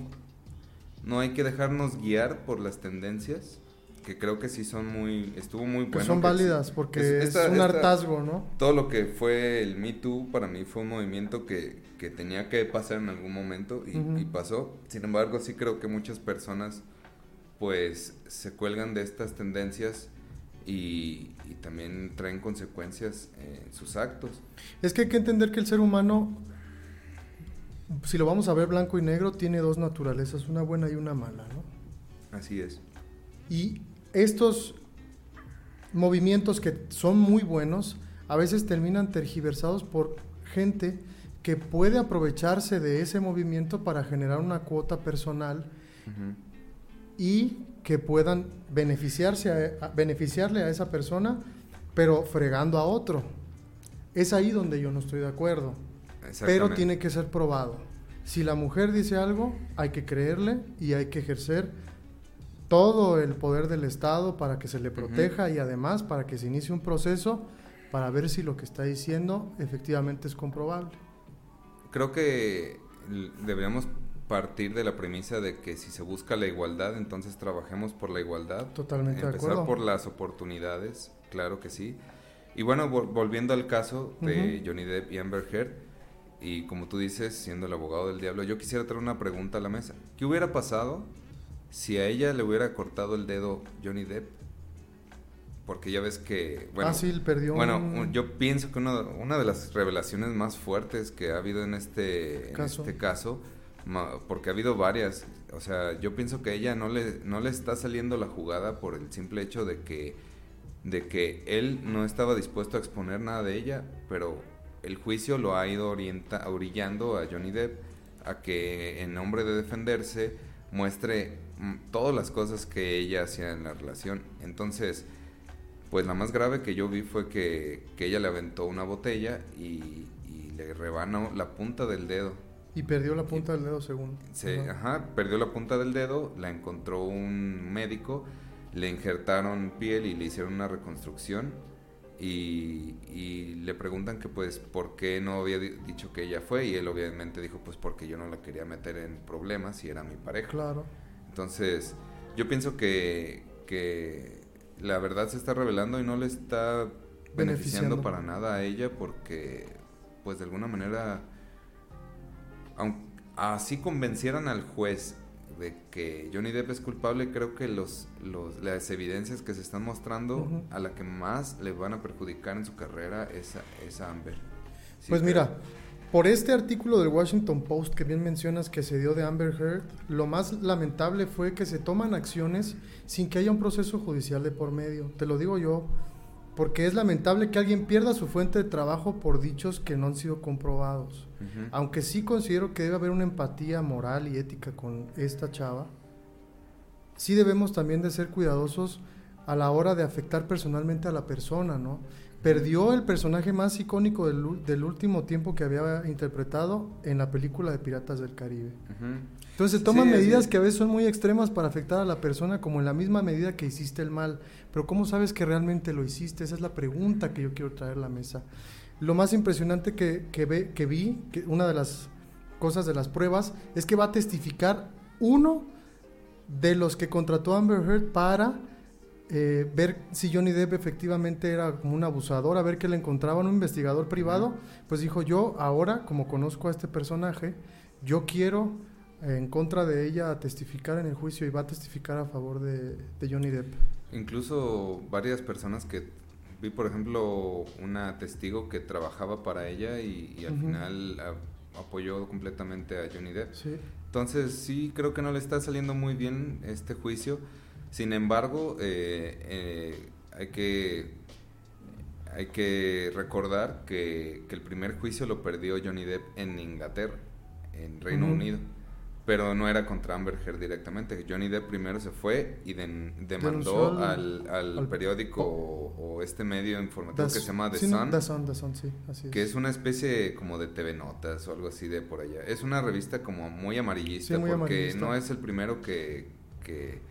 no hay que dejarnos guiar por las tendencias, que creo que sí son muy, estuvo muy Que bueno. son que sí- válidas porque es- un esta- hartazgo, ¿no? Todo lo que fue el Me Too para mí fue un movimiento que, que tenía que pasar en algún momento y pasó. Sin embargo, sí creo que muchas personas pues se cuelgan de estas tendencias y, y también traen consecuencias en sus actos. Es que hay que entender que el ser humano, si lo vamos a ver blanco y negro, tiene dos naturalezas, una buena y una mala, ¿no? Así es. Y estos movimientos que son muy buenos, a veces terminan tergiversados por gente que puede aprovecharse de ese movimiento para generar una cuota personal y que puedan beneficiarse a- a- beneficiarle a esa persona, pero fregando a otro. Es ahí donde yo no estoy de acuerdo. Pero tiene que ser probado. Si la mujer dice algo, hay que creerle y hay que ejercer todo el poder del Estado para que se le proteja y además para que se inicie un proceso para ver si lo que está diciendo efectivamente es comprobable. creo que deberíamos partir de la premisa de que si se busca la igualdad, entonces trabajemos por la igualdad. Totalmente de Empezar acuerdo. por las oportunidades, claro que sí. Y bueno, vol- volviendo al caso de. Johnny Depp y Amber Heard, y como tú dices, siendo el abogado del diablo, yo quisiera traer una pregunta a la mesa. ¿Qué hubiera pasado si a ella le hubiera cortado el dedo Johnny Depp? Porque ya ves que, bueno, ah, sí, perdió bueno, un- yo pienso que una, una de las revelaciones más fuertes que ha habido en este en Caso. este caso, porque ha habido varias, o sea, yo pienso que a ella no le, no le está saliendo la jugada por el simple hecho de que, de que él no estaba dispuesto a exponer nada de ella, pero el juicio lo ha ido orienta, orillando a Johnny Depp a que en nombre de defenderse muestre todas las cosas que ella hacía en la relación. Entonces, pues la más grave que yo vi fue que, que ella le aventó una botella y, y le rebanó la punta del dedo. y perdió la punta del dedo según. Se, Ajá. ajá, perdió la punta del dedo, la encontró un médico, le injertaron piel y le hicieron una reconstrucción y, y le preguntan que pues por qué no había di- dicho que ella fue y él obviamente dijo pues porque yo no la quería meter en problemas y era mi pareja. Claro. Entonces, yo pienso que, que la verdad se está revelando y no le está beneficiando, Beneficiando. para nada a ella porque, pues de alguna manera, aun- así convencieran al juez de que Johnny Depp es culpable, creo que los, los, las evidencias que se están mostrando a la que más le van a perjudicar en su carrera es a, es a Amber. Sí, Pues mira, por este artículo del Washington Post que bien mencionas que se dio de Amber Heard, lo más lamentable fue que se toman acciones sin que haya un proceso judicial de por medio. Te lo digo yo, porque es lamentable que alguien pierda su fuente de trabajo por dichos que no han sido comprobados. Aunque sí considero que debe haber una empatía moral y ética con esta chava, sí debemos también de ser cuidadosos a la hora de afectar personalmente a la persona, ¿no? Perdió el personaje más icónico del, último tiempo que había interpretado en la película de Piratas del Caribe. Ujú. Entonces se toman Sí, medidas que a veces son muy extremas para afectar a la persona como en la misma medida que hiciste el mal. Pero ¿cómo sabes que realmente lo hiciste? Esa es la pregunta que yo quiero traer a la mesa. Lo más impresionante que, que, ve, que vi, que una de las cosas de las pruebas, es que va a testificar uno de los que contrató Amber Heard para eh, ver si Johnny Depp efectivamente era como un abusador, a ver qué le encontraban, un investigador privado, pues dijo yo ahora, como conozco a este personaje, yo quiero eh, en contra de ella testificar en el juicio y va a testificar a favor de, de Johnny Depp. Incluso varias personas que vi, por ejemplo, una testigo que trabajaba para ella y, y al final a- apoyó completamente a Johnny Depp. Sí. Entonces sí creo que no le está saliendo muy bien este juicio. Sin embargo, eh, eh, hay que hay que recordar que, que el primer juicio lo perdió Johnny Depp en Inglaterra, en Reino. Unido. Pero no era contra Amber Heard directamente. Johnny Depp primero se fue y demandó al, al- periódico o, o este medio informativo Das- que se llama The sí, no, Sun The Sun, The Sun, sí, así es. que es una especie como de TV Notas o algo así de por allá. Es una revista como muy amarillista Sí, muy porque amarillista. no es el primero que, que...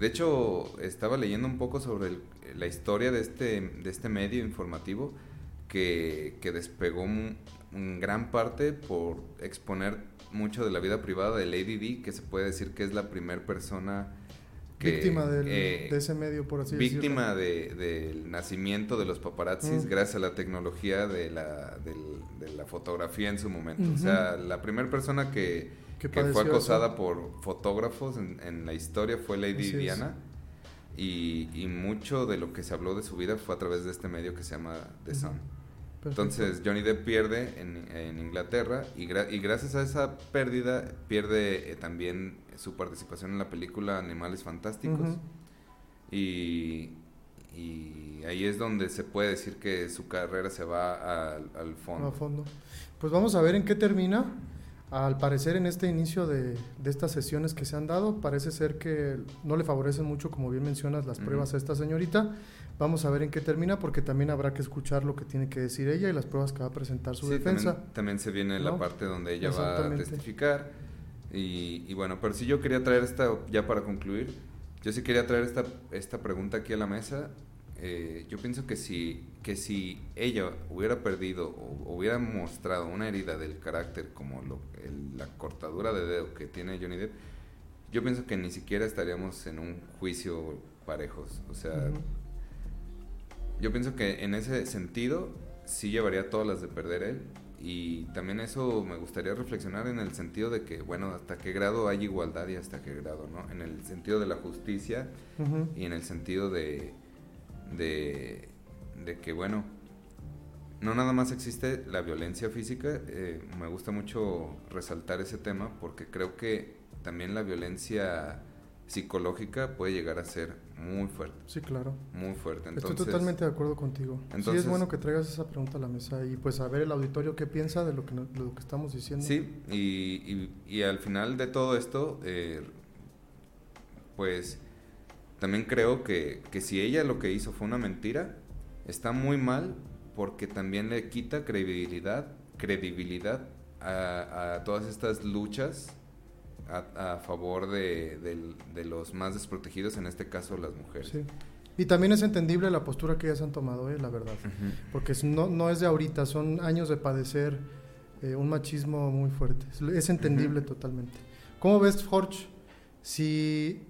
De hecho, estaba leyendo un poco sobre el- la historia de este, de este medio informativo que, que despegó un- en gran parte por exponer mucho de la vida privada de Lady Di, que se puede decir que es la primera persona que... víctima del- eh, de ese medio, por así víctima de- del nacimiento de los paparazzis Mm. gracias a la tecnología de la, del- de la fotografía en su momento. O sea, la primera persona que, Que fue acosada eso. por fotógrafos en, en la historia fue Lady Así. Diana. Y, y mucho de lo que se habló de su vida fue a través de este medio que se llama The. Sun. Perfecto. Entonces Johnny Depp pierde en, en Inglaterra y, gra- y gracias a esa pérdida pierde eh, también su participación en la película Animales Fantásticos. Y, y ahí es donde se puede decir que su carrera se va al, al fondo. a fondo. Pues vamos a ver en qué termina. Al parecer en este inicio de, de estas sesiones que se han dado, parece ser que no le favorecen mucho, como bien mencionas, las pruebas a esta señorita. Vamos a ver en qué termina porque también habrá que escuchar lo que tiene que decir ella y las pruebas que va a presentar su Sí, defensa. También, también se viene la parte donde ella va a testificar. Y, y bueno, pero sí yo quería traer esta, ya para concluir, yo sí quería traer esta, esta pregunta aquí a la mesa. Eh, yo pienso que si, que si ella hubiera perdido o hubiera mostrado una herida del carácter como lo, la cortadura de dedo que tiene Johnny Depp, yo pienso que ni siquiera estaríamos en un juicio parejos. O sea, yo pienso que en ese sentido sí llevaría todas las de perder él. Y también eso me gustaría reflexionar en el sentido de que, bueno, hasta qué grado hay igualdad y hasta qué grado, ¿no? En el sentido de la justicia y en el sentido de, de, que, bueno, no nada más existe la violencia física, eh, me gusta mucho resaltar ese tema porque creo que también la violencia psicológica puede llegar a ser muy fuerte. Sí, claro. Muy fuerte. Estoy totalmente de acuerdo contigo. sí, es bueno que traigas esa pregunta a la mesa y pues a ver el auditorio qué piensa de lo que, lo que estamos diciendo. Sí, y, y, al final de todo esto, eh, pues también creo que, que si ella lo que hizo fue una mentira, está muy mal porque también le quita credibilidad, credibilidad a, a todas estas luchas a, favor de, los más desprotegidos, en este caso las mujeres. Y también es entendible la postura que ellas han tomado, eh, la verdad. Porque no, no, es de ahorita, son años de padecer eh, un machismo muy fuerte. Es entendible totalmente. ¿Cómo ves, Jorge? Si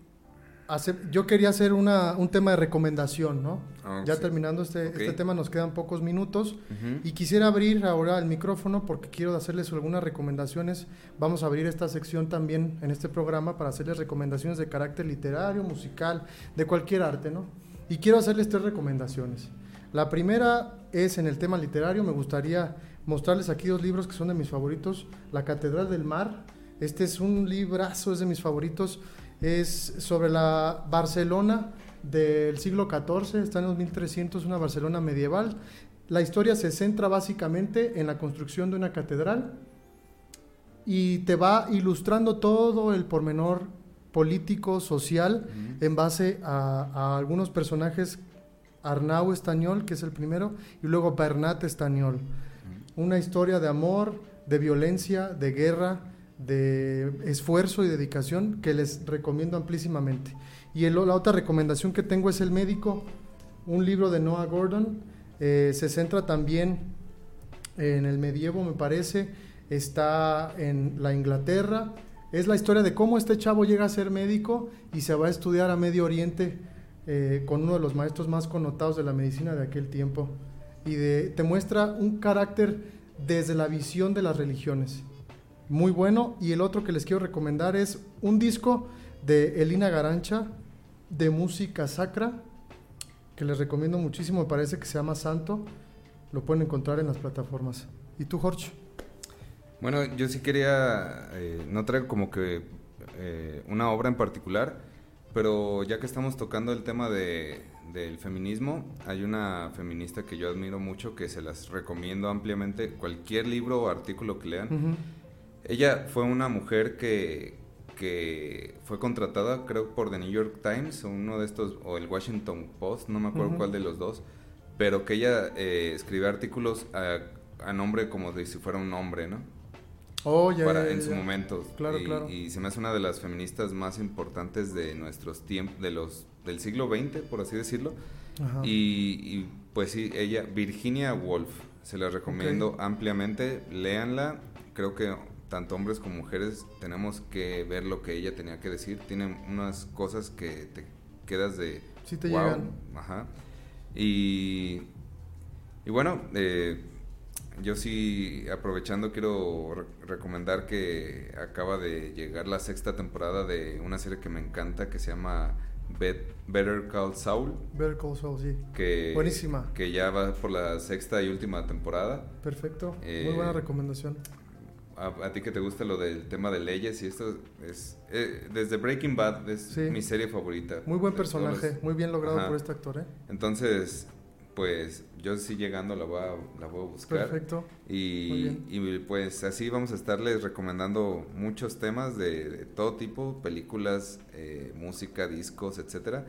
yo quería hacer una, un tema de recomendación, ¿no? Ah, ya terminando este, este, tema, nos quedan pocos minutos y quisiera abrir ahora el micrófono porque quiero hacerles algunas recomendaciones. Vamos a abrir esta sección también en este programa para hacerles recomendaciones de carácter literario, musical, de cualquier arte, ¿no? Y quiero hacerles tres recomendaciones. La primera es en el tema literario, me gustaría mostrarles aquí dos libros que son de mis favoritos. La Catedral del Mar, este es un librazo, es de mis favoritos es sobre la Barcelona del siglo XIV, está en los 1300, una Barcelona medieval. La historia se centra básicamente en la construcción de una catedral y te va ilustrando todo el pormenor político, social, en base a, algunos personajes, Arnau Estañol, que es el primero, y luego Bernat Estañol. Una historia de amor, de violencia, de guerra, de esfuerzo y dedicación que les recomiendo amplísimamente. Y la otra recomendación que tengo es El Médico, un libro de Noah Gordon. Eh, se centra también en el medievo, me parece. Está en la Inglaterra. Es la historia de cómo este chavo llega a ser médico y se va a estudiar a Medio Oriente eh, con uno de los maestros más connotados de la medicina de aquel tiempo. Y de, te muestra un carácter desde la visión de las religiones muy bueno. Y el otro que les quiero recomendar es un disco de Elina Garancha de música sacra, que les recomiendo muchísimo, me parece que se llama Santo. Lo pueden encontrar en las plataformas. ¿Y tú, Jorge? Bueno, yo sí quería, eh, no traigo como que eh, una obra en particular, pero ya que estamos tocando el tema de, del feminismo, hay una feminista que yo admiro mucho, que se las recomiendo ampliamente, cualquier libro o artículo que lean. Ella fue una mujer que, que fue contratada, creo, por The New York Times, o uno de estos, o el Washington Post, no me acuerdo cuál de los dos, pero que ella eh, escribe artículos a, nombre como de si fuera un hombre, ¿no? Oh, ya, Para, en su momento. Claro, y, claro. Y se me hace una de las feministas más importantes de nuestros tiempos, de los, del siglo XX, por así decirlo. Y, pues sí, ella, Virginia Woolf, se la recomiendo ampliamente, léanla. Creo que tanto hombres como mujeres tenemos que ver lo que ella tenía que decir. Tiene unas cosas que te quedas de... Sí te llegan. Ajá. Y, y bueno, eh, yo sí, aprovechando, quiero recomendar que acaba de llegar la sexta temporada de una serie que me encanta que se llama Better Call Saul. Better Call Saul, sí. Que, Buenísima. Que ya va por la sexta y última temporada. Perfecto. Muy buena eh, recomendación a, ti que te gusta lo del tema de leyes y esto es eh, desde Breaking Bad es mi serie favorita. Muy buen personaje, muy bien logrado por este actor, ¿eh? Entonces, pues yo sí llegando la voy a, la voy a buscar. Perfecto. Y, y, pues así vamos a estarles recomendando muchos temas de, todo tipo, películas, eh, música, discos, etcétera.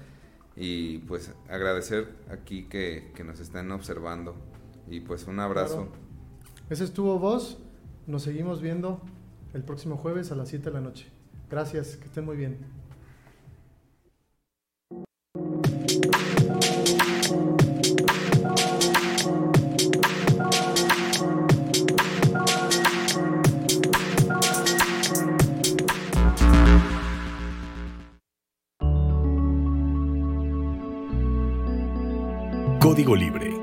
Y pues agradecer aquí que, que nos estén observando. Y pues un abrazo. Ese estuvo vos. Nos seguimos viendo el próximo jueves a las 7 de la noche. Gracias, que estén muy bien. Código Libre